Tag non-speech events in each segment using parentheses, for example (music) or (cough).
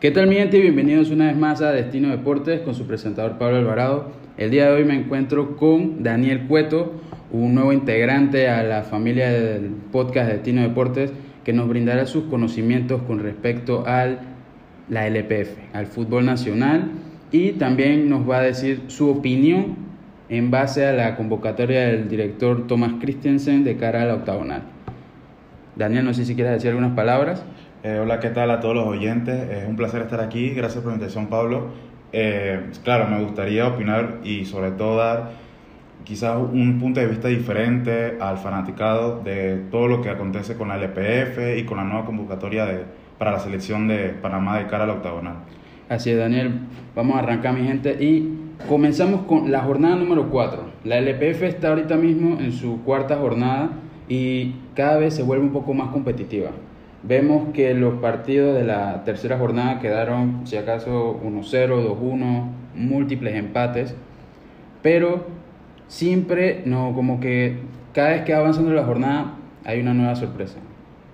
¿Qué tal mi gente? Bienvenidos una vez más a Destino Deportes con su presentador Pablo Alvarado. El día de hoy me encuentro con Daniel Cueto, un nuevo integrante a la familia del podcast Destino Deportes que nos brindará sus conocimientos con respecto a la LPF, al fútbol nacional y también nos va a decir su opinión en base a la convocatoria del director Thomas Christensen de cara a la octagonal. Daniel, no sé si quieres decir algunas palabras. Eh, hola, ¿qué tal a todos los oyentes? Es un placer estar aquí. Gracias por la invitación, Pablo. Eh, claro, me gustaría opinar y sobre todo dar quizás un punto de vista diferente al fanaticado de todo lo que acontece con la LPF y con la nueva convocatoria de, para la selección de Panamá de cara al octagonal. Así es, Daniel. Vamos a arrancar, mi gente, y comenzamos con la jornada número 4. La LPF está ahorita mismo en su cuarta jornada y cada vez se vuelve un poco más competitiva. Vemos que los partidos de la tercera jornada quedaron, si acaso, 1-0, 2-1, múltiples empates, pero siempre, no, como que cada vez que va avanzando la jornada hay una nueva sorpresa.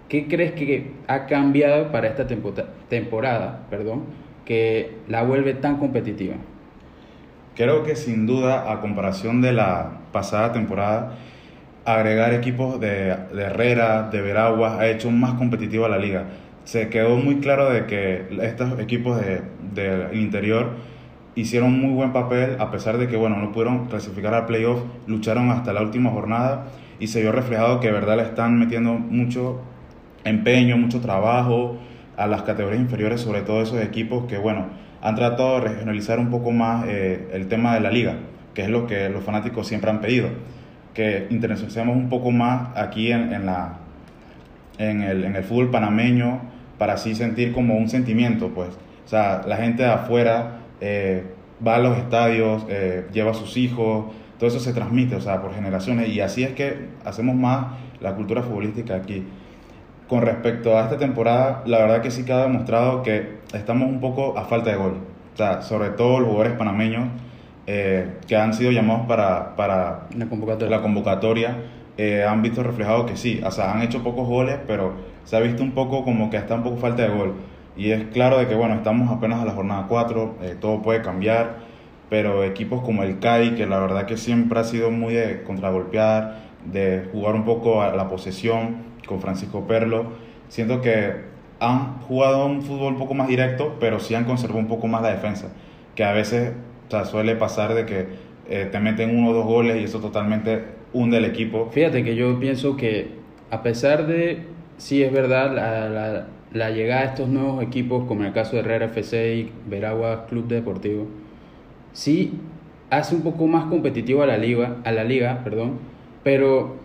¿Qué crees que ha cambiado para esta temporada, perdón, que la vuelve tan competitiva? Creo que sin duda, a comparación de la pasada temporada, agregar equipos de, Herrera, de Veraguas, ha hecho más competitiva la liga. Se quedó muy claro de que estos equipos del de, interior hicieron muy buen papel, a pesar de que bueno, no pudieron clasificar al playoff, lucharon hasta la última jornada y se vio reflejado que verdad le están metiendo mucho empeño, mucho trabajo a las categorías inferiores, sobre todo esos equipos que bueno, han tratado de regionalizar un poco más eh, el tema de la liga, que es lo que los fanáticos siempre han pedido que internacionalicemos un poco más aquí en, en la, en, el, en el fútbol panameño para así sentir como un sentimiento, pues. O sea, la gente de afuera eh, va a los estadios, eh, lleva a sus hijos, todo eso se transmite, o sea, por generaciones, y así es que hacemos más la cultura futbolística aquí. Con respecto a esta temporada, la verdad que sí que ha demostrado que estamos un poco a falta de gol. O sea, sobre todo los jugadores panameños eh, que han sido llamados para, para la convocatoria, la convocatoria eh, han visto reflejado que sí, o sea, han hecho pocos goles, pero se ha visto un poco como que está un poco falta de gol. Y es claro de que, bueno, estamos apenas a la jornada 4, eh, todo puede cambiar, pero equipos como el CAI, que la verdad que siempre ha sido muy de contragolpear, de jugar un poco a la posesión con Francisco Perlo, siento que han jugado un fútbol un poco más directo, pero sí han conservado un poco más la defensa, que a veces o sea, suele pasar de que eh, te meten uno o dos goles y eso totalmente hunde el equipo. Fíjate que yo pienso que a pesar de, sí es verdad, la, la, llegada de estos nuevos equipos, como en el caso de Herrera FC y Veragua Club Deportivo, sí hace un poco más competitivo a la liga, a la liga perdón, pero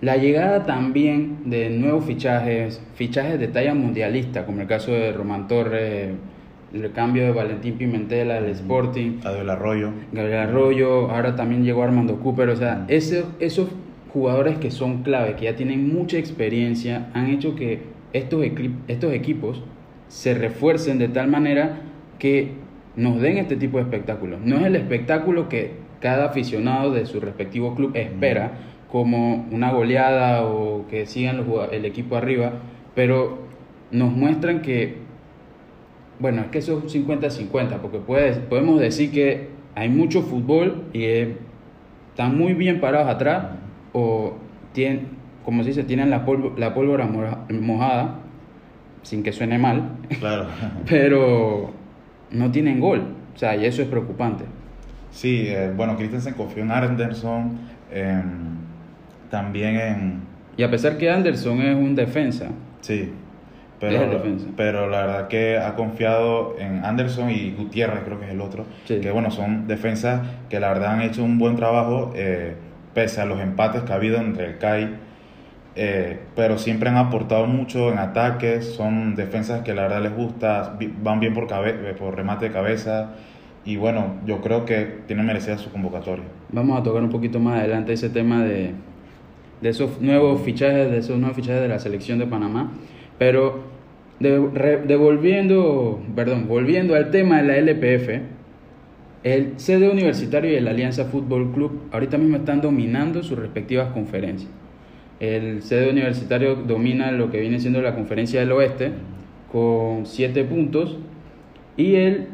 la llegada también de nuevos fichajes, fichajes de talla mundialista, como el caso de Román Torres, el cambio de Valentín Pimentel al Sporting. Gabriel Arroyo. Gabriel Arroyo, ahora también llegó Armando Cooper, o sea, ese, esos jugadores que son clave, que ya tienen mucha experiencia, han hecho que estos, estos equipos se refuercen de tal manera que nos den este tipo de espectáculos. No es el espectáculo que cada aficionado de su respectivo club espera, como una goleada o que sigan el equipo arriba, pero nos muestran que bueno, es que eso es 50-50, porque podemos decir que hay mucho fútbol y están muy bien parados atrás, o tienen, como se dice, tienen la, la pólvora mojada, sin que suene mal, claro. (laughs) pero no tienen gol, o sea, y eso es preocupante. Sí, eh, bueno, Christensen confió en Anderson, también en... Y a pesar que Anderson es un defensa. Sí pero, pero la verdad que ha confiado en Anderson y Gutiérrez, creo que es el otro, que bueno, son defensas que la verdad han hecho un buen trabajo, eh, pese a los empates que ha habido entre el CAI, eh, pero siempre han aportado mucho en ataques, son defensas que la verdad les gusta, van bien por, por remate de cabeza. Y bueno, yo creo que tienen merecida su convocatoria. Vamos a tocar un poquito más adelante ese tema de, de esos nuevos fichajes, de esos nuevos fichajes de la selección de Panamá. Pero devolviendo, perdón, volviendo al tema de la LPF, el CD Universitario y el Alianza Fútbol Club ahorita mismo están dominando sus respectivas conferencias. El CD Universitario domina lo que viene siendo la conferencia del oeste con 7 puntos y el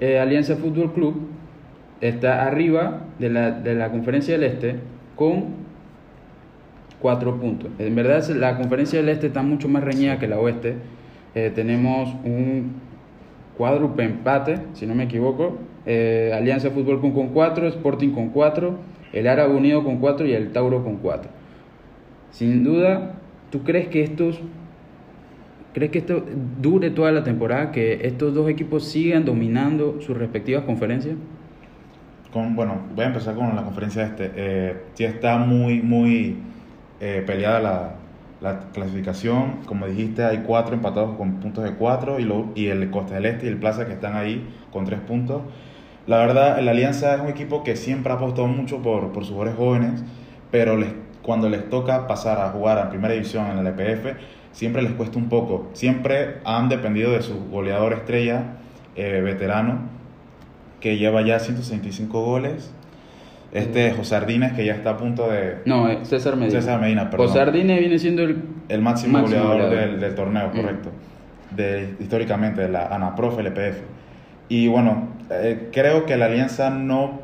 eh, Alianza Fútbol Club está arriba de la, de la Conferencia del Este con 4 puntos. En verdad la Conferencia del Este está mucho más reñida que la Oeste. Eh, tenemos un cuádruple empate, si no me equivoco. Eh, Alianza Fútbol Club con 4, Sporting con 4, el Árabe Unido con 4 y el Tauro con 4. Sin duda, ¿tú crees que estos ¿Crees que esto dure toda la temporada, que estos dos equipos sigan dominando sus respectivas conferencias? Con, bueno, voy a empezar con la conferencia este. Eh, sí está muy, muy eh, peleada la, la, clasificación. Como dijiste, hay cuatro empatados con puntos de cuatro y, lo, y el Costa del Este y el Plaza que están ahí con tres puntos. La verdad, la Alianza es un equipo que siempre ha apostado mucho por, por sus jugadores jóvenes, pero les, cuando les toca pasar a jugar a primera división en el EPF, siempre les cuesta un poco. Siempre han dependido de su goleador estrella, eh, veterano, que lleva ya 165 goles. Este José Ardínez, que ya está a punto de... No, eh, César Medina. César Medina, perdón. José Ardínez viene siendo el... El máximo, goleador, Del, torneo, mm. correcto. De, históricamente, de la ANAPROF, LPF. Y bueno, eh, creo que la Alianza no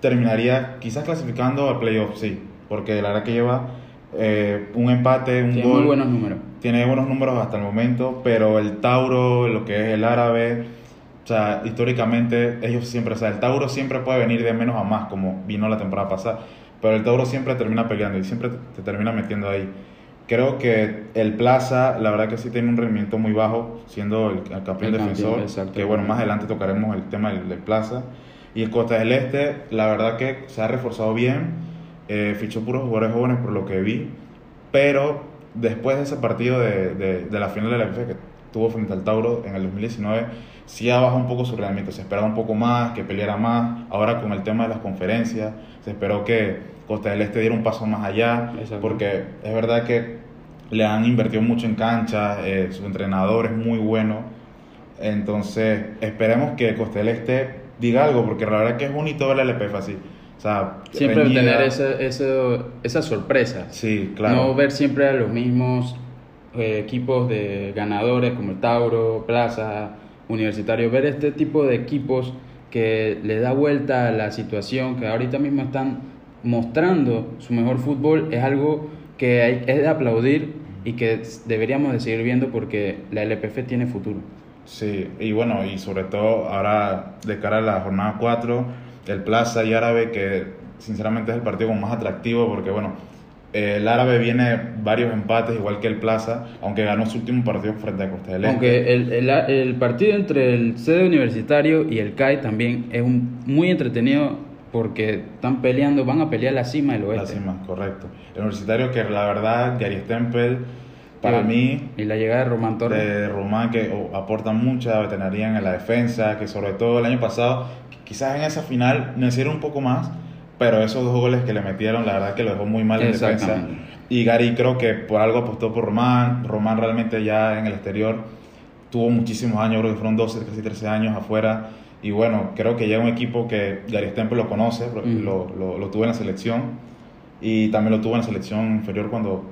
terminaría quizás clasificando al playoff, sí, porque la verdad que lleva eh, un empate, un tiene gol. Muy buenos números. Tiene buenos números hasta el momento, pero el Tauro, lo que es el árabe, o sea, históricamente ellos siempre, o sea, el Tauro siempre puede venir de menos a más, como vino la temporada pasada, pero el Tauro siempre termina peleando y siempre te termina metiendo ahí. Creo que el Plaza, la verdad que sí tiene un rendimiento muy bajo, siendo el, campeón defensor, que bueno, más adelante tocaremos el tema del, del Plaza. Y el Costa del Este, la verdad que se ha reforzado bien eh, fichó puros jugadores jóvenes por lo que vi, pero después de ese partido de, de, la final de la FF que tuvo frente al Tauro en el 2019, sí ha bajado un poco su rendimiento, se esperaba un poco más, que peleara más, ahora con el tema de las conferencias, se esperó que Costa del Este diera un paso más allá, porque es verdad que le han invertido mucho en cancha, eh, su entrenador es muy bueno, entonces esperemos que Costa del Este diga algo, porque la verdad que es bonito ver el LPF así. O sea, siempre tener esa, esa, esa, sorpresa. Sí, claro. No ver siempre a los mismos eh, equipos de ganadores como el Tauro, Plaza, Universitario. Ver este tipo de equipos que le da vuelta a la situación, que ahorita mismo están mostrando su mejor fútbol, es algo que es de aplaudir y que deberíamos de seguir viendo porque la LPF tiene futuro. Sí, y bueno, y sobre todo ahora de cara a la jornada 4 el Plaza y Árabe, que sinceramente es el partido más atractivo porque, bueno, el Árabe viene varios empates, igual que el Plaza, aunque ganó su último partido frente a Costa del Este. Aunque el, el, el, partido entre el sede universitario y el CAI también es un, muy entretenido porque están peleando, van a pelear la cima del oeste. La cima, correcto. El universitario que la verdad, Gary Stempel, para mí... Y la llegada de Román Torres. De Román que aporta mucha veterinaria en la defensa, que sobre todo el año pasado Quizás en esa final necesitaron un poco más, pero esos dos goles que le metieron, la verdad que lo dejó muy mal en defensa. Y Gary creo que por algo apostó por Román. Román realmente ya en el exterior tuvo muchísimos años, creo que fueron 12, casi 13 años afuera. Y bueno, creo que ya un equipo que Gary Stemple lo conoce, mm. lo, lo, lo, tuvo en la selección. Y también lo tuvo en la selección inferior cuando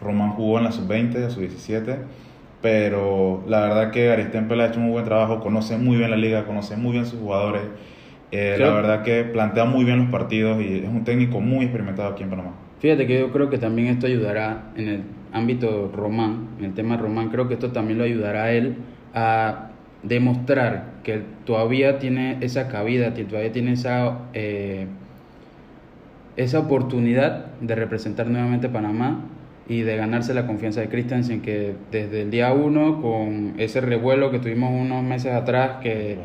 Román jugó en la sub-20, sub-17 pero la verdad que Gary Stempel ha hecho un muy buen trabajo, conoce muy bien la liga, conoce muy bien sus jugadores, eh, la verdad que plantea muy bien los partidos y es un técnico muy experimentado aquí en Panamá. Fíjate que yo creo que también esto ayudará en el ámbito román, en el tema román, creo que esto también lo ayudará a él a demostrar que todavía tiene esa cabida, que todavía tiene esa, eh, esa oportunidad de representar nuevamente Panamá y de ganarse la confianza de Christensen, que desde el día uno, con ese revuelo que tuvimos unos meses atrás, que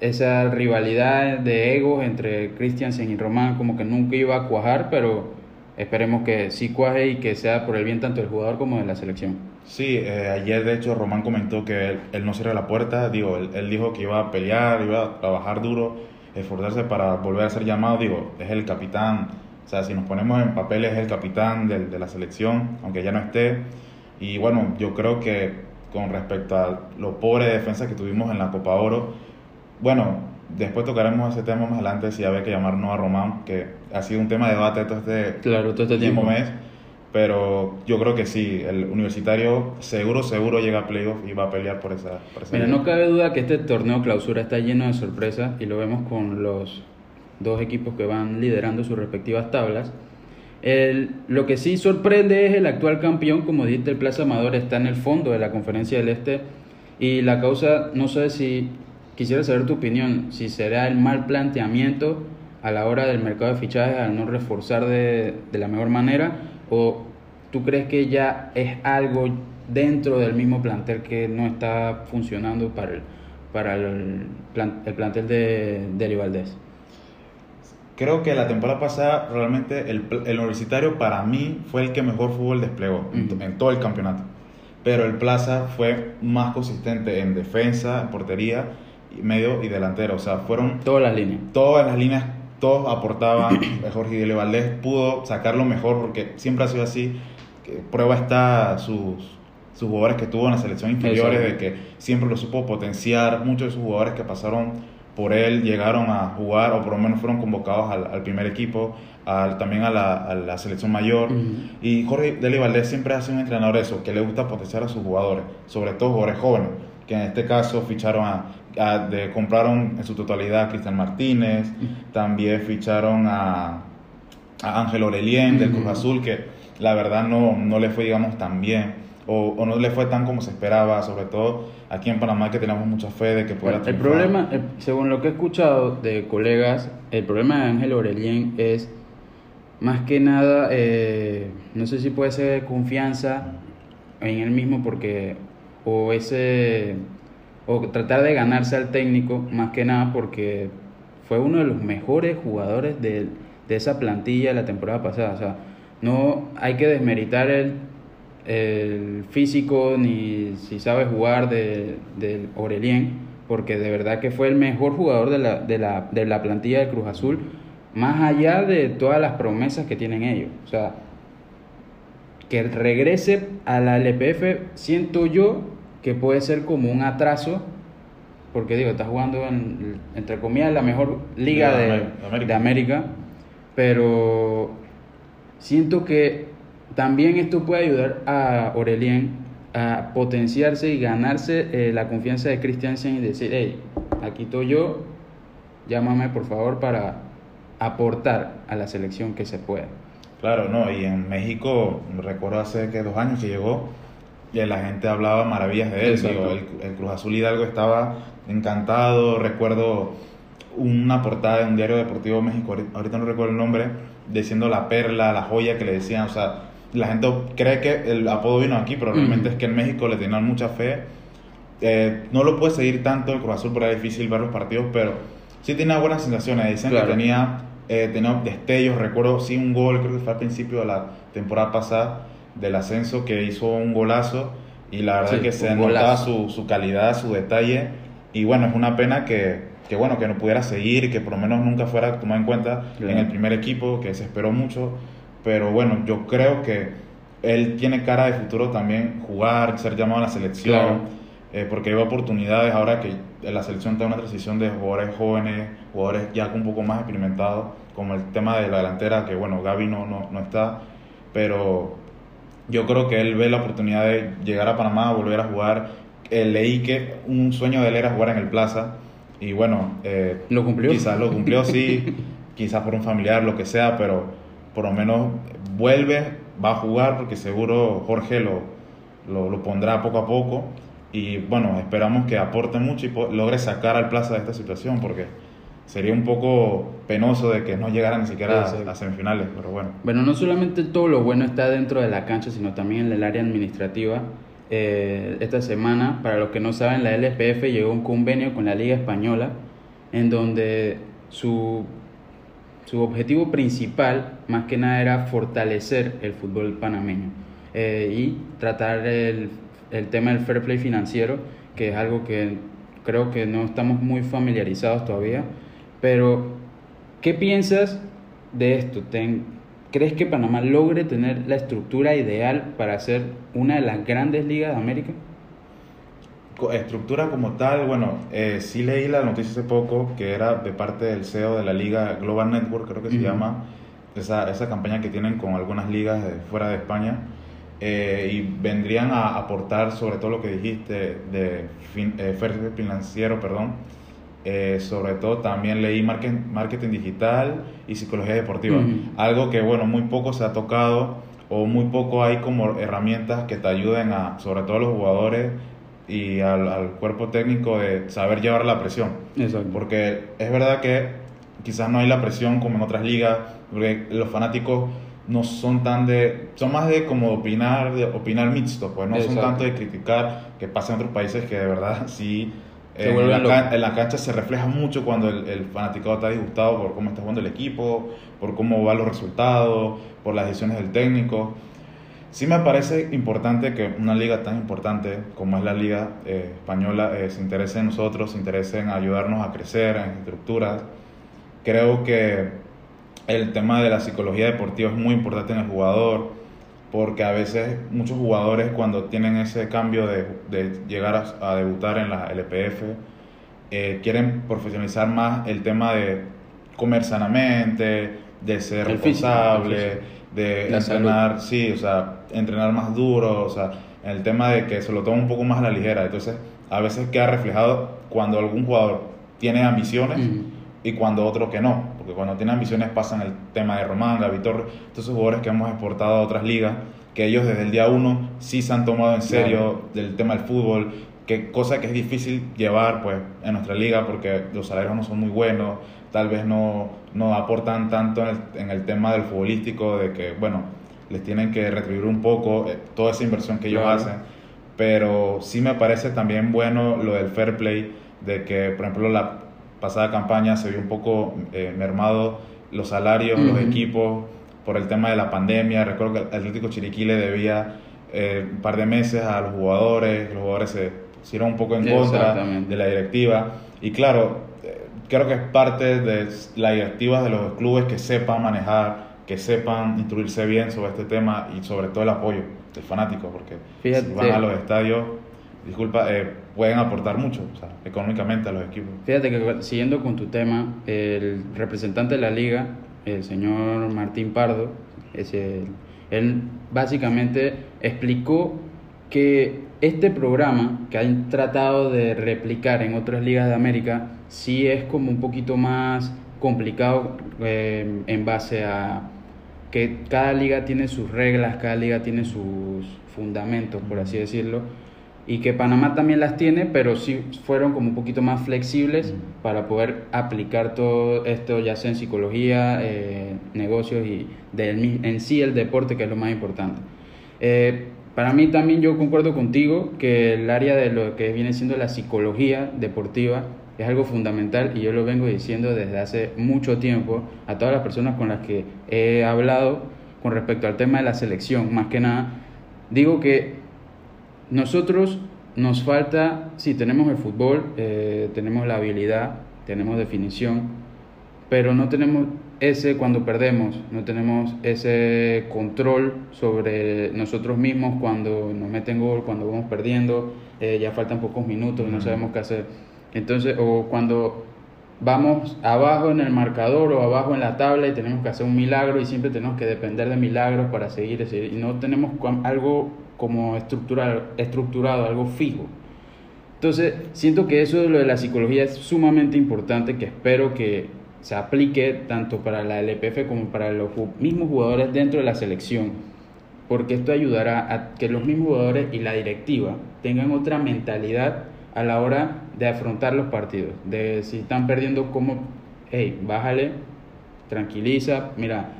esa rivalidad de egos entre Christensen y Román como que nunca iba a cuajar, pero esperemos que sí cuaje y que sea por el bien tanto del jugador como de la selección. Sí, eh, ayer de hecho Román comentó que él, no cierra la puerta, digo, él, él, dijo que iba a pelear, iba a trabajar duro, esforzarse para volver a ser llamado, digo, es el capitán o sea, si nos ponemos en papeles, es el capitán de, de la selección, aunque ya no esté. Y bueno, yo creo que con respecto a lo pobre de defensa que tuvimos en la Copa Oro, bueno, después tocaremos ese tema más adelante si había que llamar no a Román, que ha sido un tema de debate todo este, claro, todo este tiempo. mes. pero yo creo que sí, el universitario seguro, seguro llega a playoff y va a pelear por esa. Por esa Mira, liga. no cabe duda que este torneo clausura está lleno de sorpresas y lo vemos con los dos equipos que van liderando sus respectivas tablas. El- lo que sí sorprende es el actual campeón, como dijiste, el Plaza Amador está en el fondo de la Conferencia del Este y la causa, no sé si quisiera saber tu opinión, si será el mal planteamiento a la hora del mercado de fichajes al no reforzar de, de la mejor manera o tú crees que ya es algo dentro del mismo plantel que no está funcionando para el, para el, plan- el plantel de, de Valdés? Creo que la temporada pasada realmente el, el universitario para mí fue el que mejor fútbol desplegó en, todo el campeonato. Pero el Plaza fue más consistente en defensa, en portería, medio y delantero. O sea, fueron Todas las líneas. todas las líneas, todos aportaban. (clears throat) Jorge Guillermo Valdés pudo sacarlo mejor porque siempre ha sido así. Prueba está sus, sus jugadores que tuvo en la selección inferiores, Exacto. de que siempre lo supo potenciar. Muchos de sus jugadores que pasaron por él llegaron a jugar o por lo menos fueron convocados al, al primer equipo, al, también a la, a la selección mayor. Y Jorge Deli Valdés siempre ha sido un entrenador eso, que le gusta potenciar a sus jugadores, sobre todo jugadores jóvenes, que en este caso ficharon a, a- de, compraron en su totalidad a Cristian Martínez, también ficharon a, a Ángel Orelien del Cruz. Azul, que la verdad no, no le fue, digamos, tan bien, o, o no le fue tan como se esperaba, sobre todo aquí en Panamá que tenemos mucha fe de que pueda Bueno, el problema, el- según lo que he escuchado de colegas, el problema de Ángel Aurelien es más que nada, eh, no sé si puede ser confianza en él mismo porque o ese o tratar de ganarse al técnico más que nada porque fue uno de los mejores jugadores de, de esa plantilla la temporada pasada. O sea, no hay que desmeritar el, el físico ni si sabe jugar de, del Aurelien, porque de verdad que fue el mejor jugador de la, de, la, de la plantilla de Cruz Azul, más allá de todas las promesas que tienen ellos. O sea, que regrese a la LPF, siento yo que puede ser como un atraso, porque digo, está jugando en, entre comillas, la mejor liga De América. de América, pero siento que también esto puede ayudar a Aurelien a potenciarse y ganarse eh, la confianza de Christiansen y decir, hey, aquí estoy yo, llámame por favor para aportar a la selección que se pueda. Claro, no, y en México, recuerdo hace que dos años que llegó, y la gente hablaba maravillas de él. Digo, el, el Cruz Azul Hidalgo estaba encantado. Recuerdo una portada de un diario deportivo de México, ahorita- no recuerdo el nombre, diciendo la perla, la joya que le decían. O sea, la gente cree que el apodo vino aquí, pero realmente es que en México le tenían mucha fe. Eh, no lo puede seguir tanto el Cruz Azul porque es difícil ver los partidos, pero sí tenía buenas sensaciones. Dicen Claro. que tenía, eh, tenía destellos. Recuerdo, sí, un gol, creo que fue al principio de la temporada pasada del ascenso, que hizo un golazo. Y la verdad Sí, que se notaba su, su calidad, su detalle. Y bueno, es una pena que, que, bueno, que no pudiera seguir que por lo menos nunca fuera tomado en cuenta Claro. en el primer equipo, que se esperó mucho. Pero bueno, yo creo que él tiene cara de futuro también jugar, ser llamado a la selección. Claro. eh, porque hay oportunidades ahora que la selección está en una transición de jugadores jóvenes, jugadores ya un poco más experimentados, como el tema de la delantera, que bueno, Gaby no, no, no está, pero yo creo que él ve la oportunidad de llegar a Panamá, volver a jugar. Eh, leí que un sueño de él era jugar en el Plaza, y bueno, eh, ¿Lo cumplió? Quizás lo cumplió, sí, (laughs) quizás por un familiar, lo que sea, pero por lo menos vuelve, va a jugar, porque seguro Jorge lo, lo, lo pondrá poco a poco. Y bueno, esperamos que aporte mucho y logre sacar al Plaza de esta situación, porque sería un poco penoso de que no llegara ni siquiera a Exacto. las semifinales, pero bueno. Bueno, no solamente todo lo bueno está dentro de la cancha, sino también en el área administrativa. Eh, esta semana, para los que no saben, la LPF llegó a un convenio con la Liga Española, en donde su, su objetivo principal, más que nada, era fortalecer el fútbol panameño eh, y tratar el, el tema del fair play financiero, que es algo que creo que no estamos muy familiarizados todavía. Pero, ¿qué piensas de esto? Ten- ¿Crees que Panamá logre tener la estructura ideal para ser una de las grandes ligas de América? Estructura como tal, bueno, eh, sí leí la noticia hace poco que era de parte del CEO de la liga Global Network, creo que se llama, esa, esa campaña que tienen con algunas ligas de fuera de España eh, y vendrían a aportar sobre todo lo que dijiste de fin, eh, financiero, perdón. Eh, sobre todo también leí marketing, marketing digital y psicología deportiva, algo que bueno, muy poco se ha tocado o muy poco hay como herramientas que te ayuden a, sobre todo a los jugadores y al, al cuerpo técnico de saber llevar la presión. Exacto. Porque es verdad que quizás no hay la presión como en otras ligas, porque los fanáticos no son tan de, son más de como opinar, de opinar mixto, pues no son tanto de criticar que pasa en otros países que de verdad (laughs) sí en, la en, la cancha se refleja mucho cuando el, el fanático está disgustado por cómo está jugando el equipo, por cómo van los resultados, por las decisiones del técnico. Sí me parece importante que una liga tan importante como es la liga eh, española eh, se interese en nosotros, se interese en ayudarnos a crecer en estructuras. Creo que el tema de la psicología deportiva es muy importante en el jugador, porque a veces muchos jugadores cuando tienen ese cambio de, de llegar a, debutar en la LPF, eh, quieren profesionalizar más el tema de comer sanamente, de ser responsable, de entrenar, sí, o sea, entrenar más duro, o sea, el tema de que se lo toma un poco más a la ligera. Entonces, a veces queda reflejado cuando algún jugador tiene ambiciones y cuando otro que no. Porque cuando tiene ambiciones pasan el tema de Román, Gavitor, todos esos jugadores que hemos exportado a otras ligas, que ellos desde el día uno sí se han tomado en serio del tema del fútbol, que cosa que es difícil llevar pues en nuestra liga porque los salarios no son muy buenos, tal vez no, no aportan tanto en el, en el tema del futbolístico, de que bueno, les tienen que retribuir un poco eh, toda esa inversión que ellos hacen, pero sí me parece también bueno lo del fair play, de que por ejemplo la pasada campaña se vio un poco eh, mermado los salarios, los equipos, por el tema de la pandemia. Recuerdo que Atlético Chiriquí le debía eh, un par de meses a los jugadores, los jugadores se hicieron un poco en contra de la directiva. Y claro, eh, creo que es parte de la directiva de los clubes que sepan manejar, que sepan instruirse bien sobre este tema y sobre todo el apoyo del fanático, porque si van a los estadios disculpa, eh, pueden aportar mucho económicamente a los equipos. Fíjate que siguiendo con tu tema, el representante de la liga, el señor Martín Pardo, él básicamente explicó que este programa que han tratado de replicar en otras ligas de América sí es como un poquito más complicado eh, en base a que cada liga tiene sus reglas, cada liga tiene sus fundamentos, por así decirlo y que Panamá también las tiene, pero sí fueron como un poquito más flexibles para poder aplicar todo esto, ya sea en psicología, eh, negocios y del, en sí el deporte, que es lo más importante. Eh, para mí también yo concuerdo contigo que el área de lo que viene siendo la psicología deportiva es algo fundamental y yo lo vengo diciendo desde hace mucho tiempo a todas las personas con las que he hablado con respecto al tema de la selección, más que nada, digo que nosotros nos falta, sí, tenemos el fútbol, eh, tenemos la habilidad, tenemos definición, pero no tenemos ese cuando perdemos, no tenemos ese control sobre nosotros mismos cuando nos meten gol, cuando vamos perdiendo, eh, ya faltan pocos minutos y no sabemos qué hacer. Entonces, o cuando vamos abajo en el marcador o abajo en la tabla y tenemos que hacer un milagro y siempre tenemos que depender de milagros para seguir, y no tenemos algo como estructurado, estructurado, algo fijo. Entonces, siento que eso de lo de la psicología es sumamente importante, que espero que se aplique tanto para la LPF como para los mismos jugadores dentro de la selección, porque esto ayudará a que los mismos jugadores y la directiva tengan otra mentalidad a la hora de afrontar los partidos, de si están perdiendo como, hey, bájale, tranquiliza, mira,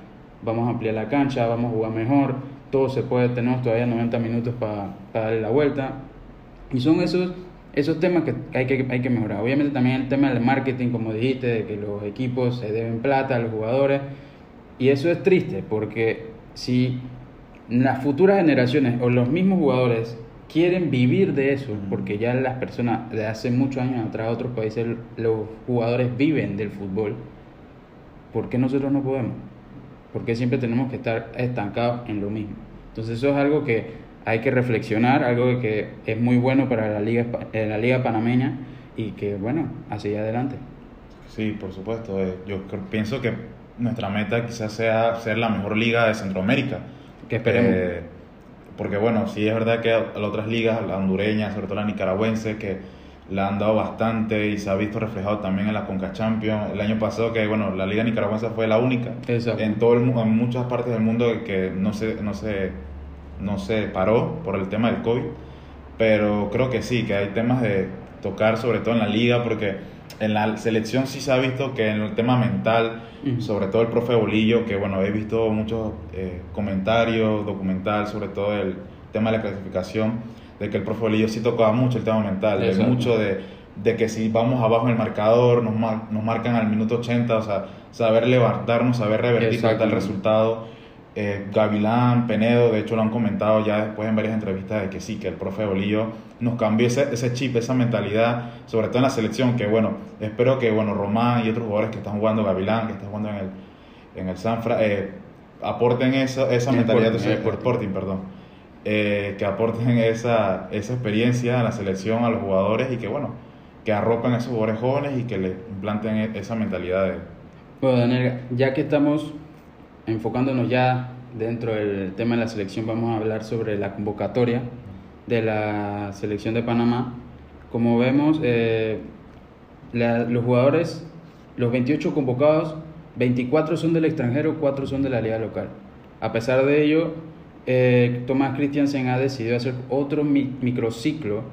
vamos a ampliar la cancha, vamos a jugar mejor, todo se puede, tenemos todavía 90 minutos para darle la vuelta. Y son esos, esos temas que hay, que hay que mejorar. Obviamente también el tema del marketing, como dijiste, de que los equipos se deben plata a los jugadores. Y eso es triste, porque si las futuras generaciones o los mismos jugadores quieren vivir de eso, porque ya las personas de hace muchos años atrás, otros países, los jugadores viven del fútbol, ¿por qué nosotros no podemos? Porque siempre tenemos que estar estancados en lo mismo. Entonces eso es algo que hay que reflexionar, algo que es muy bueno para la liga, eh, la liga panameña y que bueno, así adelante. Sí, por supuesto. Eh, yo pienso que nuestra meta quizás sea ser la mejor liga de Centroamérica. Que esperemos. Eh, porque bueno, sí es verdad que a las otras ligas, la hondureña, sobre todo la nicaragüense, que la han dado bastante y se ha visto reflejado también en la Conca Champions. El año pasado que bueno, la liga nicaragüense fue la única Exacto. en todo el, en muchas partes del mundo que no se, no se, no se paró por el tema del COVID. Pero creo que sí, que hay temas de tocar sobre todo en la liga porque en la selección sí se ha visto que en el tema mental, Ujú. sobre todo el profe Bolillo, que bueno, he visto muchos eh, comentarios, documental, sobre todo el tema de la clasificación, de que el profe Bolillo sí tocaba mucho el tema mental, de mucho de, de que si vamos abajo en el marcador, nos, mar- nos marcan al minuto 80, o sea, saber levantarnos, saber revertir tal resultado. Eh, Gavilán, Penedo, de hecho lo han comentado ya después en varias entrevistas de que sí, que el profe Bolillo nos cambió ese, ese chip, esa mentalidad, sobre todo en la selección, que bueno, espero que bueno, Román y otros jugadores que están jugando, Gavilán, que está jugando en el, en el Sanfra, eh, aporten esa, esa En mentalidad, de. Sporting, perdón, eh, que aporten esa, esa experiencia a la selección, a los jugadores y que bueno, que arropen a esos jugadores jóvenes y que le implanten e- esa mentalidad de, Bueno, Daniel, ya que estamos enfocándonos ya dentro del tema de la selección, vamos a hablar sobre la convocatoria de la selección de Panamá. Como vemos, eh, la- los jugadores, los 28 convocados, 24 son del extranjero, 4 son de la liga local. A pesar de ello, eh, Tomás Christiansen ha decidido hacer otro mi- microciclo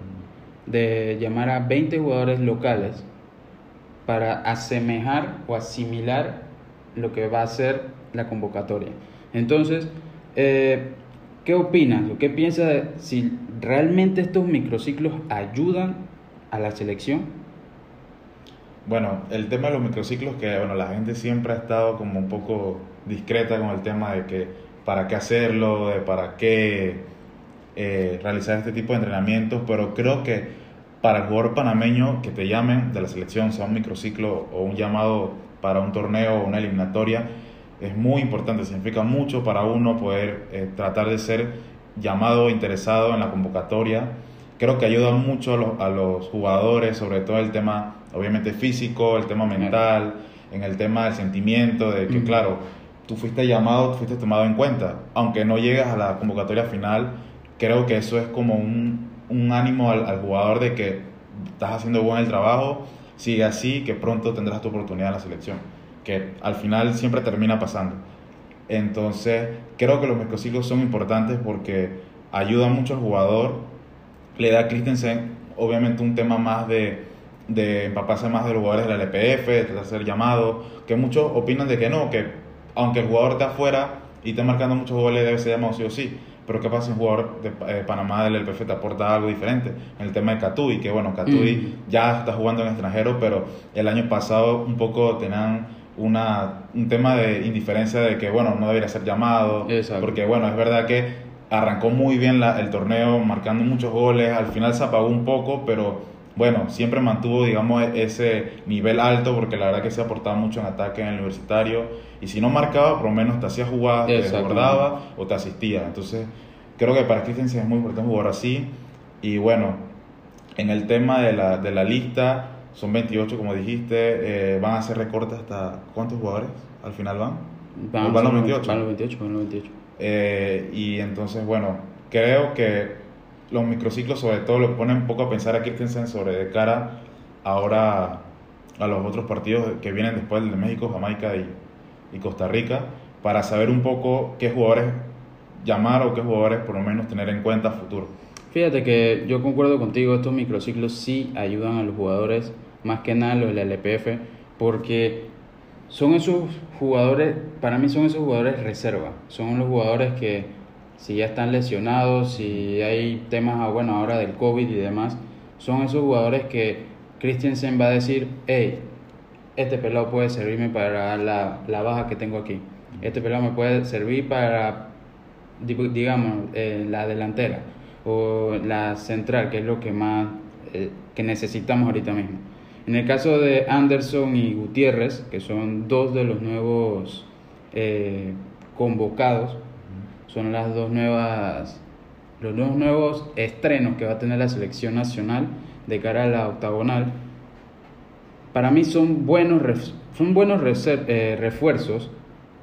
de llamar a 20 jugadores locales para asemejar o asimilar lo que va a ser la convocatoria. Entonces, eh, ¿qué opinas qué piensas de si realmente estos microciclos ayudan a la selección? Bueno, el tema de los microciclos, que bueno, la gente siempre ha estado como un poco discreta con el tema de que para qué hacerlo, de para qué eh, realizar este tipo de entrenamientos, pero creo que para el jugador panameño que te llamen de la selección, sea un microciclo o un llamado para un torneo o una eliminatoria, es muy importante, significa mucho para uno poder eh, tratar de ser llamado, interesado en la convocatoria. Creo que ayuda mucho a los, a los jugadores, sobre todo el tema, obviamente, físico, el tema mental, en el tema del sentimiento, de que, claro, tú fuiste llamado, tú fuiste tomado en cuenta. Aunque no llegas a la convocatoria final, creo que eso es como un, un ánimo al, al jugador de que estás haciendo buen el trabajo, sigue así, que pronto tendrás tu oportunidad en la selección, que al final siempre termina pasando. Entonces, creo que los microciclos son importantes porque ayudan mucho al jugador, le da a Christensen obviamente un tema más de, de empaparse más de los jugadores de la LPF, de ser llamado, que muchos opinan de que no, que aunque el jugador está afuera y está marcando muchos goles, debe ser llamado sí o sí. Pero ¿qué pasa si un jugador de eh, Panamá del LPF te aporta algo diferente? En el tema de Catui, que bueno, Catui Mm. ya está jugando en extranjero, pero el año pasado un poco tenían una, un tema de indiferencia de que, bueno, no debería ser llamado, Exacto. porque bueno, es verdad que arrancó muy bien la- el torneo, marcando muchos goles, al final se apagó un poco, pero bueno, siempre mantuvo, digamos, e- ese nivel alto, porque la verdad que se aportaba mucho en ataque en el universitario, y si no marcaba, por lo menos te hacía jugadas, te desbordaba o te asistía. Entonces, creo que para Christensen es muy importante un jugador así, y bueno, en el tema de la, de la lista, son 28 como dijiste, eh, van a hacer recortes hasta ¿cuántos jugadores al final van? Van, Van los son 28. Van los 28, van los 28. Eh, y entonces, bueno, creo que los microciclos sobre todo lo ponen un poco a pensar a Christensen sobre de cara ahora a los otros partidos que vienen después de México, Jamaica y, y Costa Rica, para saber un poco qué jugadores llamar o qué jugadores por lo menos tener en cuenta a futuro. Fíjate que yo concuerdo contigo, estos microciclos sí ayudan a los jugadores, más que nada los de LPF, porque son esos jugadores, para mí son esos jugadores reserva, son los jugadores que si ya están lesionados, si hay temas, ah, bueno, ahora del COVID y demás, son esos jugadores que Christensen va a decir, hey, este pelado puede servirme para la, la baja que tengo aquí, este pelado me puede servir para, di- digamos, eh, la delantera o la central, que es lo que más eh, que necesitamos ahorita mismo. En el caso de Anderson y Gutiérrez, que son dos de los nuevos eh, convocados, son las dos nuevas, los dos nuevos estrenos que va a tener la selección nacional de cara a la octagonal. para mí son buenos, son buenos eh, refuerzos,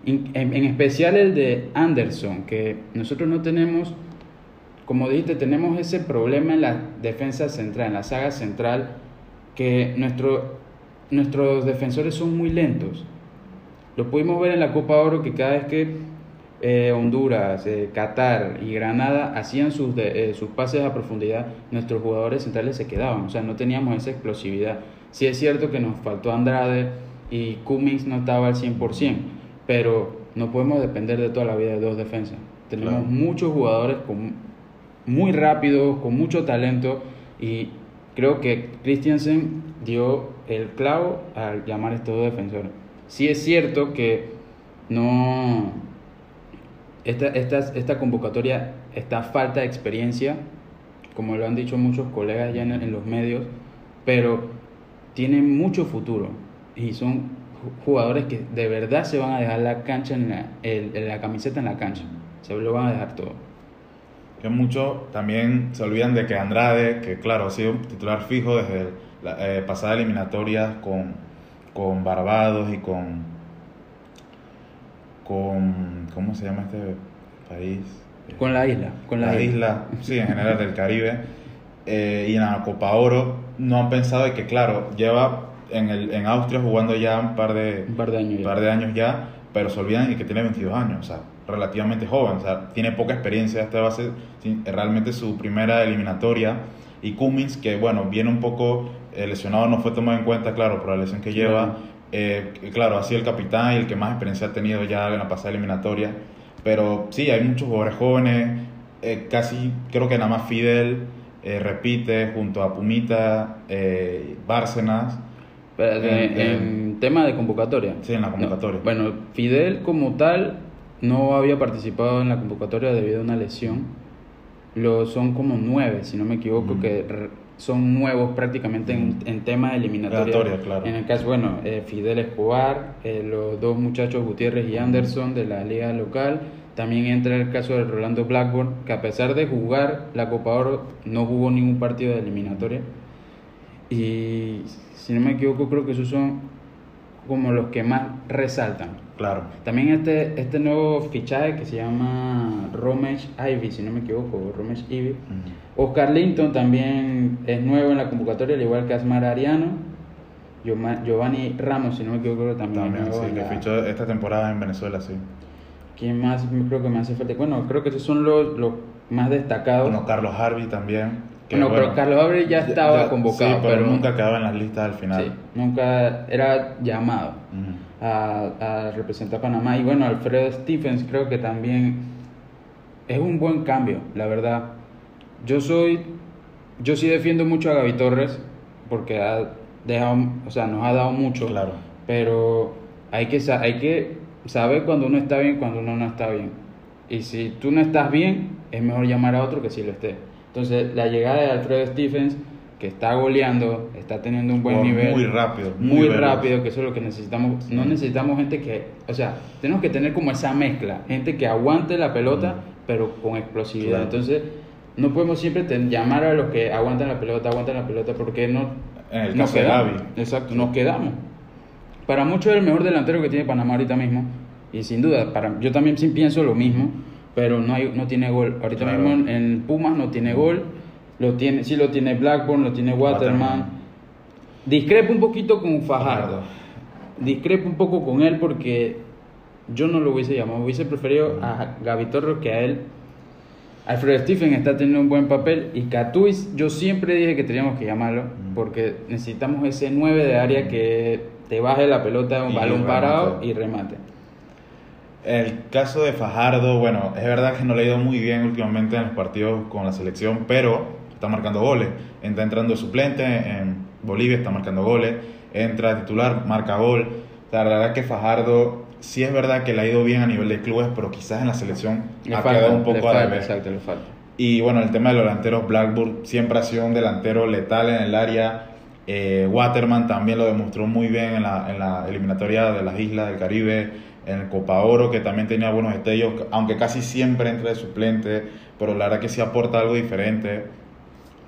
en, especial el de Anderson, que nosotros no tenemos, como dijiste, tenemos ese problema en la defensa central, en la saga central, que nuestro, nuestros defensores son muy lentos. Lo pudimos ver en la Copa Oro que cada vez que eh, Honduras, eh, Qatar y Granada hacían sus, eh, sus pases a profundidad, nuestros jugadores centrales se quedaban, o sea, no teníamos esa explosividad. Sí es cierto que nos faltó Andrade y Cummings no estaba al 100%, pero no podemos depender de toda la vida de dos defensas. Tenemos muchos jugadores con, muy rápidos, con mucho talento y creo que Christiansen dio el clavo al llamar a estos dos defensores. Sí es cierto que no esta, esta, esta convocatoria está falta de experiencia, como lo han dicho muchos colegas ya en, los medios, pero tienen mucho futuro y son jugadores que de verdad se van a dejar la cancha en la, la camiseta en la cancha, se lo van a dejar todo. Que muchos también se olvidan de que Andrade, que claro ha sido un titular fijo desde la eh, pasada eliminatoria con, con Barbados y con con, ¿cómo se llama este país? Con la isla, con la, isla. sí, en general del Caribe. Eh, y en la Copa Oro no han pensado de que, claro, lleva en, el, en Austria jugando ya un par de, un par de años, par de años ya, pero se olvidan de que tiene 22 años, o sea, relativamente joven, o sea, tiene poca experiencia, esta va a ser realmente su primera eliminatoria. Y Cummins, que bueno, viene un poco eh, lesionado, no fue tomado en cuenta, claro, por la lesión que lleva. Eh, claro, ha sido el capitán y el que más experiencia ha tenido ya en la pasada eliminatoria. Pero sí, hay muchos jugadores jóvenes. Eh, casi creo que nada más Fidel eh, repite junto a Pumita, Bárcenas. en, tema de convocatoria. Sí, en la convocatoria. bueno, Fidel como tal no había participado en la convocatoria debido a una lesión. Lo, son como nueve, si no me equivoco, que son nuevos prácticamente en, en tema de eliminatoria. Claro. En el caso, bueno, eh, Fidel Escobar, eh, los dos muchachos Gutiérrez y Anderson de la liga local. También entra el caso de Rolando Blackburn, que a pesar de jugar la Copa Oro, no jugó ningún partido de eliminatoria. Y si no me equivoco, creo que esos son como los que más resaltan. Claro. También este, este nuevo fichaje que se llama Romesh Ivy, si no me equivoco, Romesh Ivy. Oscar Linton también es nuevo en la convocatoria, al igual que Asmar Ariano. Giovanni Ramos, si no me equivoco, también, también sí, que fichó esta temporada en Venezuela, sí. ¿Quién más creo que me hace falta? Bueno, creo que esos son los, los más destacados. Bueno, Carlos Harvey también. no, pero Carlos Harvey ya estaba convocado. Sí, pero, nunca quedaba en las listas al final. Sí, nunca era llamado a, representar a Panamá. Y bueno, Alfredo Stephens creo que también es un buen cambio, la verdad. Yo soy, yo sí defiendo mucho a Gaby Torres porque ha dejado, o sea, nos ha dado mucho. Claro. Pero hay que, hay que saber cuando uno está bien, cuando uno no está bien. Y si tú no estás bien, es mejor llamar a otro que si lo esté. Entonces, la llegada de Alfredo Stephens que está goleando, está teniendo un buen nivel. Muy rápido. Muy, rápido, que eso es lo que necesitamos. No necesitamos gente que, o sea, tenemos que tener como esa mezcla, gente que aguante la pelota, pero con explosividad. Entonces, no podemos siempre llamar a los que aguantan la pelota, aguantan la pelota, porque no... En el caso quedamos. Exacto, nos quedamos. Para muchos es el mejor delantero que tiene Panamá ahorita mismo, y sin duda, para, yo también sí pienso lo mismo, pero no, hay, no tiene gol. Ahorita mismo en Pumas no tiene gol lo tiene, sí lo tiene Blackburn, lo tiene Waterman. Discrepo un poquito con Fajardo. Discrepo un poco con él porque yo no lo hubiese llamado. Hubiese preferido a Gaby Torres que a él. Alfredo Stephen está teniendo un buen papel y Catuis yo siempre dije que teníamos que llamarlo porque necesitamos ese 9 de área que te baje la pelota un balón parado y remate. El caso de Fajardo, bueno, es verdad que no le ha ido muy bien últimamente en los partidos con la selección, pero está marcando goles. Está entrando suplente en Bolivia, está marcando goles. Entra titular, marca gol. la verdad que Fajardo sí es verdad que le ha ido bien a nivel de clubes, pero quizás en la selección ha quedado un poco a Exacto, le falta. Y bueno, el tema de los delanteros, Blackburn siempre ha sido un delantero letal en el área. Eh, Waterman también lo demostró muy bien en la, en la eliminatoria de las Islas del Caribe, en el Copa Oro, que también tenía buenos destellos, aunque casi siempre entra de suplente, pero la verdad que sí aporta algo diferente.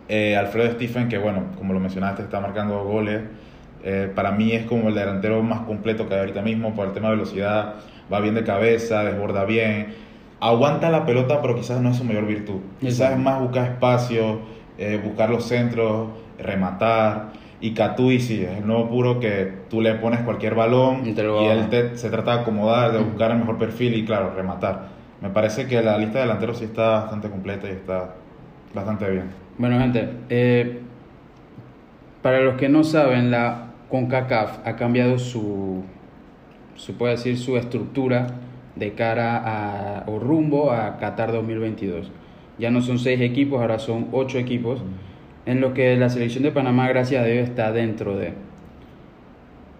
Eh, Alfredo Stephen, que bueno, como lo mencionaste, está marcando goles. Eh, para mí es como el delantero más completo que hay ahorita mismo por el tema de velocidad. Va bien de cabeza, desborda bien. Aguanta la pelota, pero quizás no es su mayor virtud. Quizás es más buscar espacio, eh, buscar los centros, rematar. Y Catui sí, es el nuevo puro que tú le pones cualquier balón Y y, él te- se trata de acomodar, de buscar el mejor perfil y claro, rematar. Me parece que la lista de delanteros sí está bastante completa y está bastante bien. Bueno, gente, eh, para los que no saben, la CONCACAF ha cambiado su, se puede decir, su estructura de cara a, o rumbo a Qatar 2022. Ya no son seis equipos, ahora son ocho equipos, en lo que la selección de Panamá, gracias a Dios, está dentro de.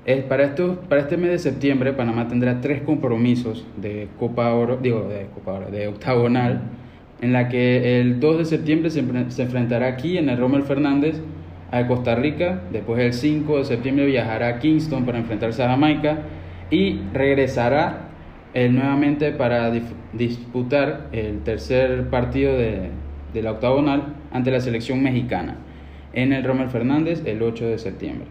Es para, esto, para este mes de septiembre, Panamá tendrá tres compromisos de Copa Oro, digo, de Copa Oro, de octagonal, en la que el 2 de septiembre se, enfren- se enfrentará aquí en el Rommel Fernández a Costa Rica, después el 5 de septiembre viajará a Kingston para enfrentarse a Jamaica y regresará eh, nuevamente para disputar el tercer partido de, la octagonal ante la selección mexicana en el Rommel Fernández el 8 de septiembre.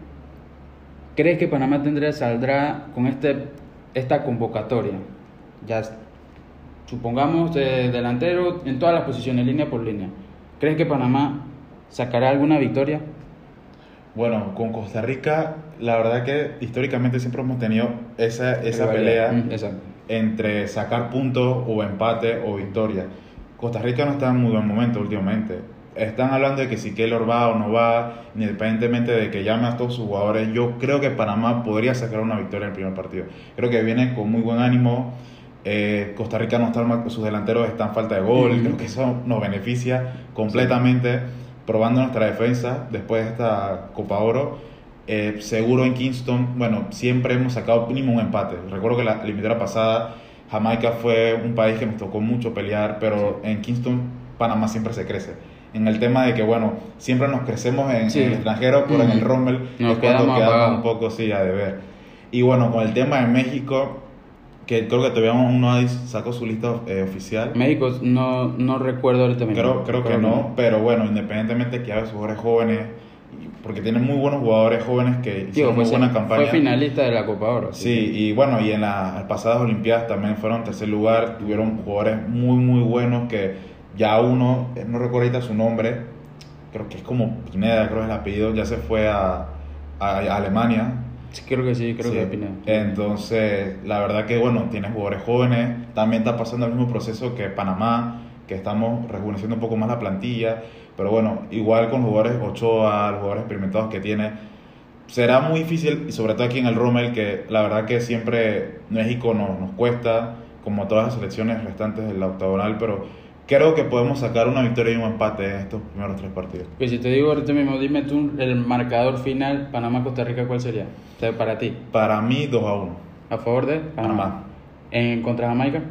¿Crees que Panamá tendrá, saldrá con este, esta convocatoria? Ya supongamos eh, delantero en todas las posiciones, línea por línea. ¿Crees que Panamá sacará alguna victoria? Bueno, con Costa Rica, la verdad que históricamente siempre hemos tenido esa, esa pelea Mm, entre sacar puntos o empate o victoria. Costa Rica no está en muy buen momento últimamente. Están hablando de que si Keylor va o no va, independientemente de que llame a todos sus jugadores, yo creo que Panamá podría sacar una victoria en el primer partido. Creo que viene con muy buen ánimo. Eh, Costa Rica no está, mal- sus delanteros están falta de gol, Ujú. creo que eso nos beneficia completamente, probando nuestra defensa después de esta Copa Oro. Eh, seguro en Kingston, bueno, siempre hemos sacado mínimo un empate. Recuerdo que la eliminatoria pasada, Jamaica fue un país que nos tocó mucho pelear, pero en Kingston, Panamá siempre se crece. En el tema de que, bueno, siempre nos crecemos en, Sí. en el extranjero, pero en el. Rommel Nos es cuando quedamos un poco, sí, a deber. Y bueno, con el tema de México, que creo que todavía aún no hay- sacó su lista eh, oficial. México no, no recuerdo ahorita mismo. Creo, creo que no, pero bueno, independientemente que haya sus jugadores jóvenes, porque tienen muy buenos jugadores jóvenes que Digo, hicieron muy fue, buena campaña. fue finalista de la Copa Oro. así Sí, y bueno, y en las pasadas Olimpiadas también fueron tercer lugar, tuvieron jugadores muy, muy buenos que ya uno, eh, no recuerdo ahorita su nombre, creo que es como Pineda, creo que es el apellido, ya se fue a, a- a Alemania. Sí, creo que sí, creo Sí. que Pineda. Entonces, la verdad que bueno, tiene jugadores jóvenes, también está pasando el mismo proceso que Panamá, que estamos rejuveneciendo un poco más la plantilla, pero bueno, igual con los jugadores Ochoa, los jugadores experimentados que tiene, será muy difícil, y sobre todo aquí en el Rommel, que la verdad que siempre México nos, nos cuesta, como todas las selecciones restantes del octagonal, pero creo que podemos sacar una victoria y un empate en estos primeros tres partidos. Pues si te digo ahorita mismo, dime tú el marcador final Panamá-Costa Rica, ¿cuál sería? O sea, para ti, Para mí, 2 a 1. a favor de Panamá. Panamá. En contra Jamaica,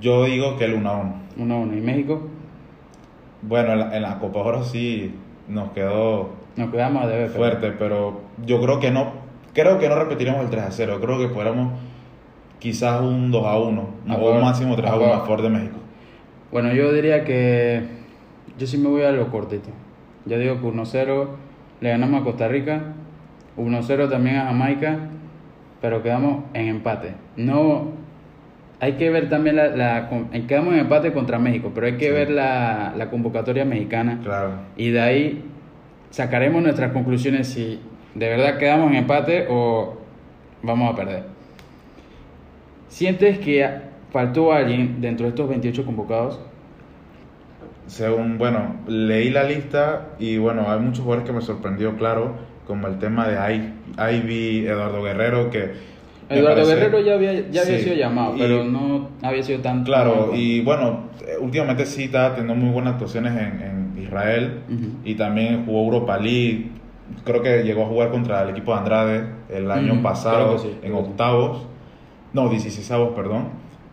Yo digo que el 1 a 1. 1-1. ¿Y México? Bueno, en la, en la Copa Oro sí nos quedó Nos quedamos a deber. pero- fuerte, pero yo creo que no, creo que no repetiremos el 3 a 0. Creo que podremos quizás un 2 a 1 A o favor- un máximo 3 a a 1 a favor de México. Bueno, yo diría que yo sí me voy a lo cortito. Yo digo que 1-0 le ganamos a Costa Rica, 1-0 también a Jamaica, pero quedamos en empate. No, hay que ver también la, la quedamos en empate contra México, pero hay que Sí. ver la, la convocatoria mexicana Claro. y de ahí sacaremos nuestras conclusiones si de verdad quedamos en empate o vamos a perder. ¿Sientes que faltó alguien dentro de estos 28 convocados? Según, bueno, leí la lista y bueno, hay muchos jugadores que me sorprendió, claro, como el tema de Ivy, Eduardo Guerrero, que... Eduardo parece- Guerrero ya había, ya había Sí, sido llamado, y- pero no había sido tan... Claro, y bueno, últimamente sí está teniendo muy buenas actuaciones en, en Israel Ujú. y también jugó Europa League. Creo que llegó a jugar contra el equipo de Andrade el año Ujú, pasado creo que sí, en octavos, no, 16 perdón.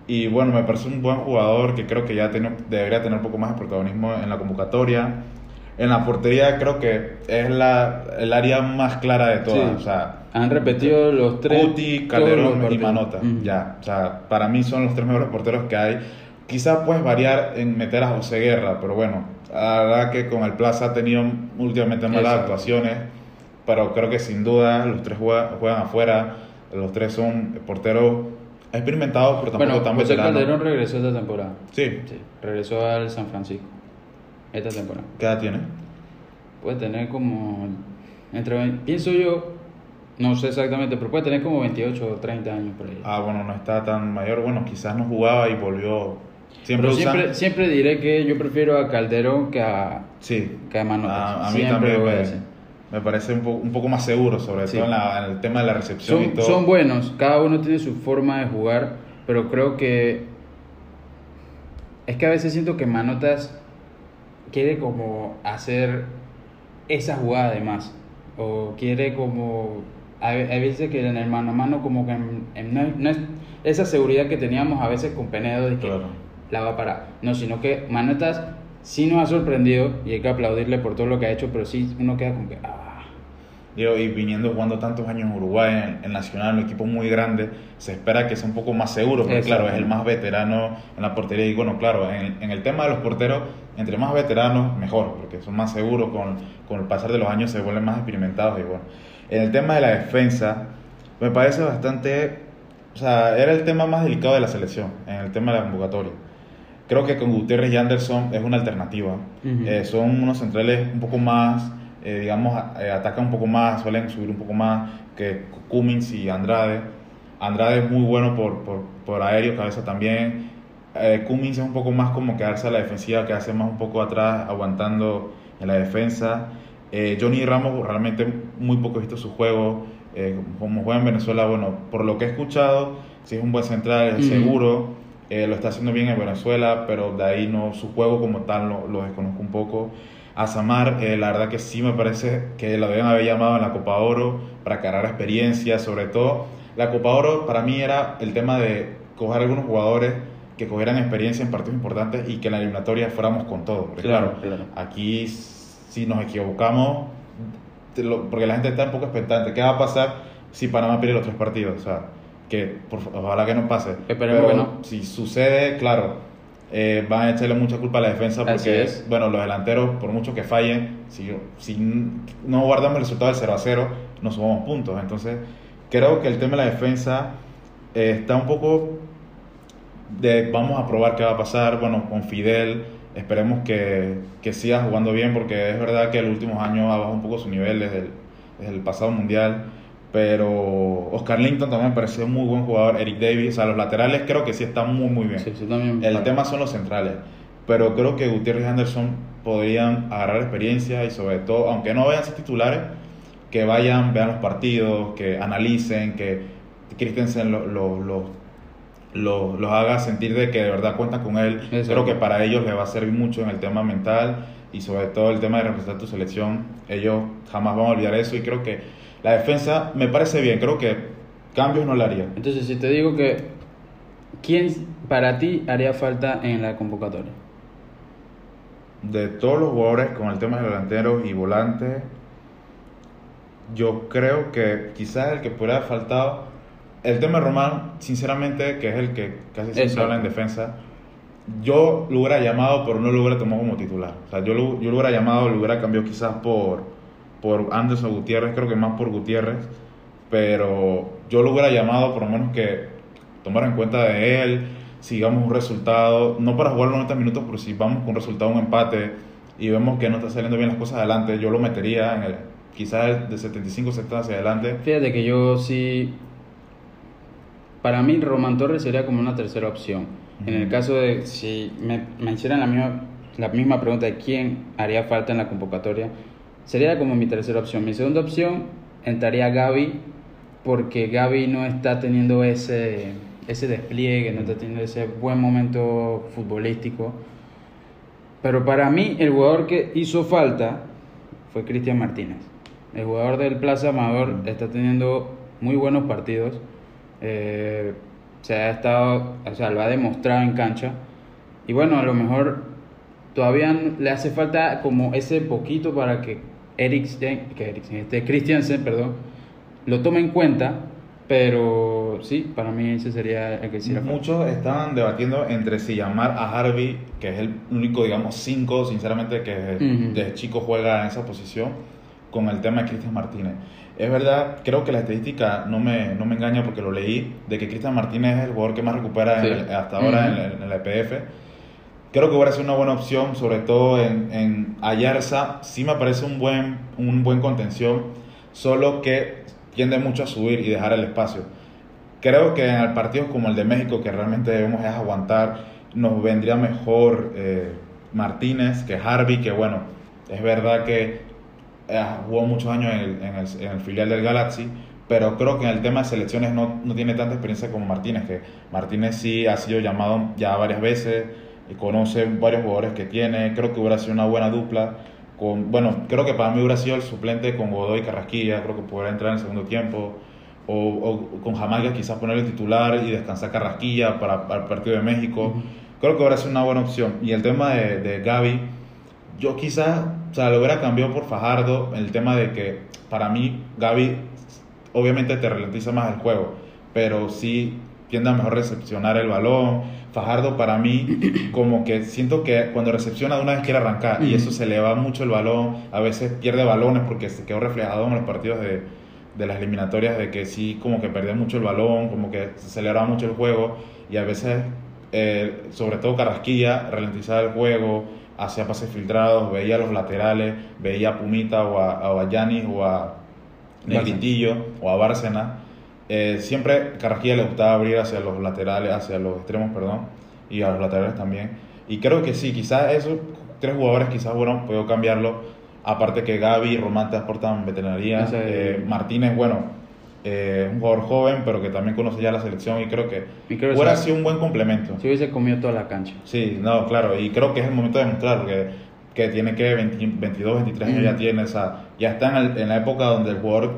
Y bueno, me parece un buen jugador que creo que ya tiene- debería tener un poco más de protagonismo en la convocatoria. En la portería creo que es la, el área más clara de todas. Sí. O sea, Han repetido los tres... Todos Calderón y. Manota. Ujú. Ya, o sea, para mí son los tres mejores porteros que hay. Quizás puedes variar en meter a José Guerra, pero bueno, la verdad que con el Plaza ha tenido últimamente malas Exacto. actuaciones. pero creo que sin duda los tres juegan, juegan afuera, los tres son porteros experimentados, pero tampoco Bueno, tan José veteranos. Calderón regresó esta temporada. Sí, Sí, regresó al San Francisco. Esta temporada. ¿qué edad tiene? Puede tener como. Entre, pienso yo, no sé exactamente, pero puede tener como 28 o 30 años por ahí. Ah, bueno, no está tan mayor, bueno, quizás no jugaba y volvió. Siempre pero usan- siempre, siempre diré que yo prefiero a Calderón que a, Sí, que a Manotas. a, a mí Siempre también me, parece un, po- un poco más seguro, sobre Sí. todo en, la- en el tema de la recepción y Son, todo. son buenos, cada uno tiene su forma de jugar, pero creo que es que a veces siento que Manotas quiere como hacer esa jugada de más, o quiere como, hay, hay veces que en el mano a mano como que en- en- no, es- no es esa seguridad que teníamos a veces con Penedo de que Claro. la va a parar, no, sino que Manotas sí nos ha sorprendido y hay que aplaudirle por todo lo que ha hecho, pero sí uno queda como que... Ah, Digo, y viniendo jugando tantos años en Uruguay, en, en Nacional, un equipo muy grande, se espera que sea un poco más seguro, porque Exacto. claro, es el más veterano en la portería. Y bueno, claro, en, en el tema de los porteros, entre más veteranos, mejor, porque son más seguros, con, con el pasar de los años se vuelven más experimentados. Y bueno, en el tema de la defensa, me parece bastante, o sea, era el tema más delicado de la selección, en el tema de la convocatoria. Creo que con Gutiérrez y Anderson es una alternativa. Eh, son unos centrales un poco más, eh, digamos, eh, atacan un poco más, suelen subir un poco más que Cummins y Andrade. Andrade es muy bueno por, por, por aéreo, cabeza también. Eh, Cummins es un poco más como quedarse a la defensiva, quedarse más un poco atrás, aguantando en la defensa. Eh, Johnny Ramos realmente muy poco he visto su juego. Eh, como juega en Venezuela, bueno, por lo que he escuchado, sí es un buen central, es seguro. Eh, lo está haciendo bien en Venezuela, pero de ahí no, su juego como tal lo, lo desconozco un poco. A Samar, eh, la verdad que sí me parece que lo deben haber llamado en la Copa Oro para cargar experiencia, sobre todo. La Copa Oro para mí era el tema de coger algunos jugadores que cogieran experiencia en partidos importantes y que en la eliminatoria fuéramos con todo. Porque, Claro, claro, aquí si nos equivocamos, porque la gente está un poco expectante, ¿qué va a pasar si Panamá pierde los tres partidos? O sea, que por, ojalá que no pase. Esperemos Pero que no. Si sucede, claro, eh, van a echarle mucha culpa a la defensa porque, es. bueno, los delanteros, por mucho que fallen, si, si no guardamos el resultado del 0 a 0, no sumamos puntos. Entonces, creo que el tema de la defensa eh, está un poco de vamos a probar qué va a pasar. Bueno, con Fidel, esperemos que, que siga jugando bien, porque es verdad que en los últimos años ha bajado un poco su nivel desde el, desde el pasado mundial. Pero Oscar Linton también me pareció un muy buen jugador. Eric Davis, o sea, los laterales creo que sí están muy, muy bien. Sí, sí, también. El tema son los centrales. Pero creo que Gutiérrez y Anderson podrían agarrar experiencia y sobre todo, aunque no vayan a ser titulares, que vayan, vean los partidos, que analicen, que Christensen los lo, lo- lo- los haga sentir de que de verdad cuentan con él. Exacto. Creo que para ellos les va a servir mucho en el tema mental y sobre todo el tema de representar tu selección. Ellos jamás van a olvidar eso y creo que la defensa me parece bien. Creo que cambios no le haría. Entonces, si te digo que, ¿quién para ti haría falta en la convocatoria? de todos los jugadores con el tema de delanteros y volantes, yo creo que quizás el que pudiera haber faltado, el tema de Román, sinceramente, que es el que casi siempre habla en defensa, yo lo hubiera llamado, pero no lo hubiera tomado como titular. O sea, yo lo, yo lo hubiera llamado, lo hubiera cambiado quizás por, por Anderson Gutiérrez, creo que más por Gutiérrez, pero yo lo hubiera llamado por lo menos que tomar en cuenta de él, sigamos un resultado, no para jugar los 90 minutos, pero si vamos con un resultado, un empate, y vemos que no está saliendo bien las cosas adelante, yo lo metería en el, quizás de 75 70 hacia adelante. Fíjate que yo sí. Para mí, Román Torres sería como una tercera opción. En el caso de si me, me hicieran la misma, la misma pregunta de quién haría falta en la convocatoria, sería como mi tercera opción. Mi segunda opción entraría Gaby, porque Gaby no está teniendo ese, ese despliegue, no está teniendo ese buen momento futbolístico. Pero para mí, el jugador que hizo falta fue Cristian Martínez. El jugador del Plaza Amador Mm. está teniendo muy buenos partidos. Eh, se ha estado, o sea, lo ha demostrado en cancha. Y bueno, a lo mejor todavía le hace falta como ese poquito para que Eriksen, que Eriksen, este Christiansen, perdón, lo tome en cuenta. Pero sí, para mí ese sería el que hiciera falta. Muchos estaban debatiendo entre si llamar a Harvey, que es el único, digamos, 5, sinceramente, que desde chico juega en esa posición, con el tema de Cristian Martínez. Es verdad, creo que la estadística no me, no me engaña porque lo leí, de que Cristian Martínez es el jugador que más recupera Sí. en el- hasta ahora en, el- en la EPF. Creo que hubiera sido una buena opción, sobre todo en, en. Sí me parece un buen, un buen contención, solo que tiende mucho a subir y dejar el espacio. Creo que en partidos como el de México, que realmente debemos aguantar, nos vendría mejor eh, Martínez que Harvey, que bueno, es verdad que eh, jugó muchos años en el, en el- en el filial del Galaxy, pero creo que en el tema de selecciones no, no tiene tanta experiencia como Martínez, que Martínez sí ha sido llamado ya varias veces, conoce varios jugadores que tiene, creo que hubiera sido una buena dupla. Con, bueno, creo que para mí hubiera sido el suplente con Godoy Carrasquilla, creo que podría entrar en el segundo tiempo, o, o con Jamaica quizás ponerle titular y descansar Carrasquilla para, para el partido de México. Creo que hubiera sido una buena opción. Y el tema de, de Gaby, yo quizás, o sea, lo hubiera cambiado por Fajardo, el tema de que para mí Gaby obviamente te ralentiza más el juego, pero sí tiende a mejor recepcionar el balón. Fajardo para mí como que siento que cuando recepciona de una vez quiere arrancar y eso se le va mucho el balón, a veces pierde balones porque se quedó reflejado en los partidos de, de las eliminatorias de que sí como que perdía mucho el balón, como que se aceleraba mucho el juego y a veces eh, sobre todo Carrasquilla ralentizaba el juego, hacía pases filtrados, veía los laterales, veía a Pumita o a, o a o a Negritillo o a Bárcena. Eh, siempre Carrasquilla le gustaba abrir hacia los laterales, hacia los extremos, perdón, y a los laterales también. Y creo que sí, quizás esos tres jugadores, quizás, bueno, puedo cambiarlo. Aparte que Gaby y Román te aportan veterinaria. Eh, Martínez, bueno, eh, un jugador joven, pero que también conoce ya la selección y creo que Y creo que hubiera sido un buen complemento. Si hubiese comido toda la cancha. Sí, no, claro, y creo que es el momento de demostrar que, que tiene que 20 22, 23 años Mm. ya tiene, o sea, ya está en, el- en la época donde el jugador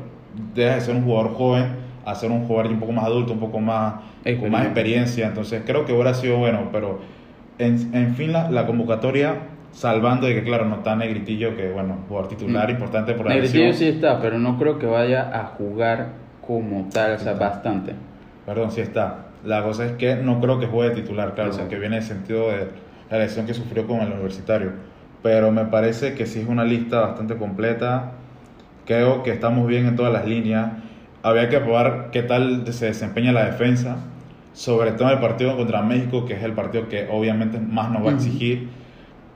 deja de ser un jugador joven a ser un jugador un poco más adulto, un poco más con más Experiencia. entonces creo que hubiera sido bueno, pero en, en fin la, la convocatoria, salvando de que claro, no está Negritillo, que bueno, jugador titular Mm. importante por la Negritillo lesión. sí está, pero no creo que vaya a jugar como tal, o sea, bastante. Perdón, sí está. La cosa es que no creo que juegue titular, claro, Exacto. porque viene el sentido de la lesión que sufrió con el universitario. Pero me parece que sí es una lista bastante completa. Creo que estamos bien en todas las líneas. Había que probar qué tal se desempeña la defensa, sobre todo el partido contra México, que es el partido que obviamente más nos va a exigir.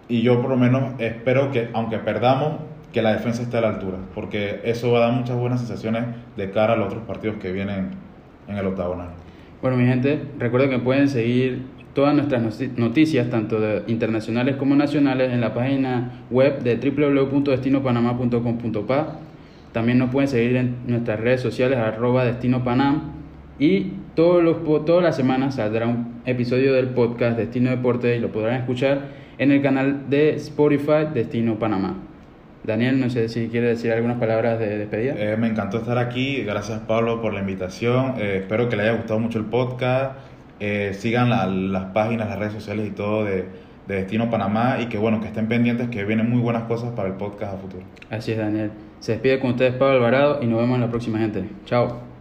Y yo por lo menos espero que, aunque perdamos, que la defensa esté a la altura, porque eso va a dar muchas buenas sensaciones de cara a los otros partidos que vienen en el octagonal. Bueno, mi gente, recuerden que pueden seguir todas nuestras noticias, tanto de internacionales como nacionales, en la página web de www.destinopanamá.com.pa. También nos pueden seguir en nuestras redes sociales, arroba destinopanam. Y todos los, todas las semanas saldrá un episodio del podcast Destino Deporte y lo podrán escuchar en el canal de Spotify Destino Panamá. Daniel, no sé si quiere decir algunas palabras de despedida. Eh, me encantó estar aquí. Gracias, Pablo, por la invitación. Eh, espero que le haya gustado mucho el podcast. Eh, sigan la- las páginas, las redes sociales y todo de, de Destino Panamá y que, bueno, que estén pendientes que vienen muy buenas cosas para el podcast a futuro. Así es, Daniel. Se despide con ustedes Pablo Alvarado y nos vemos en la próxima, gente. Chao.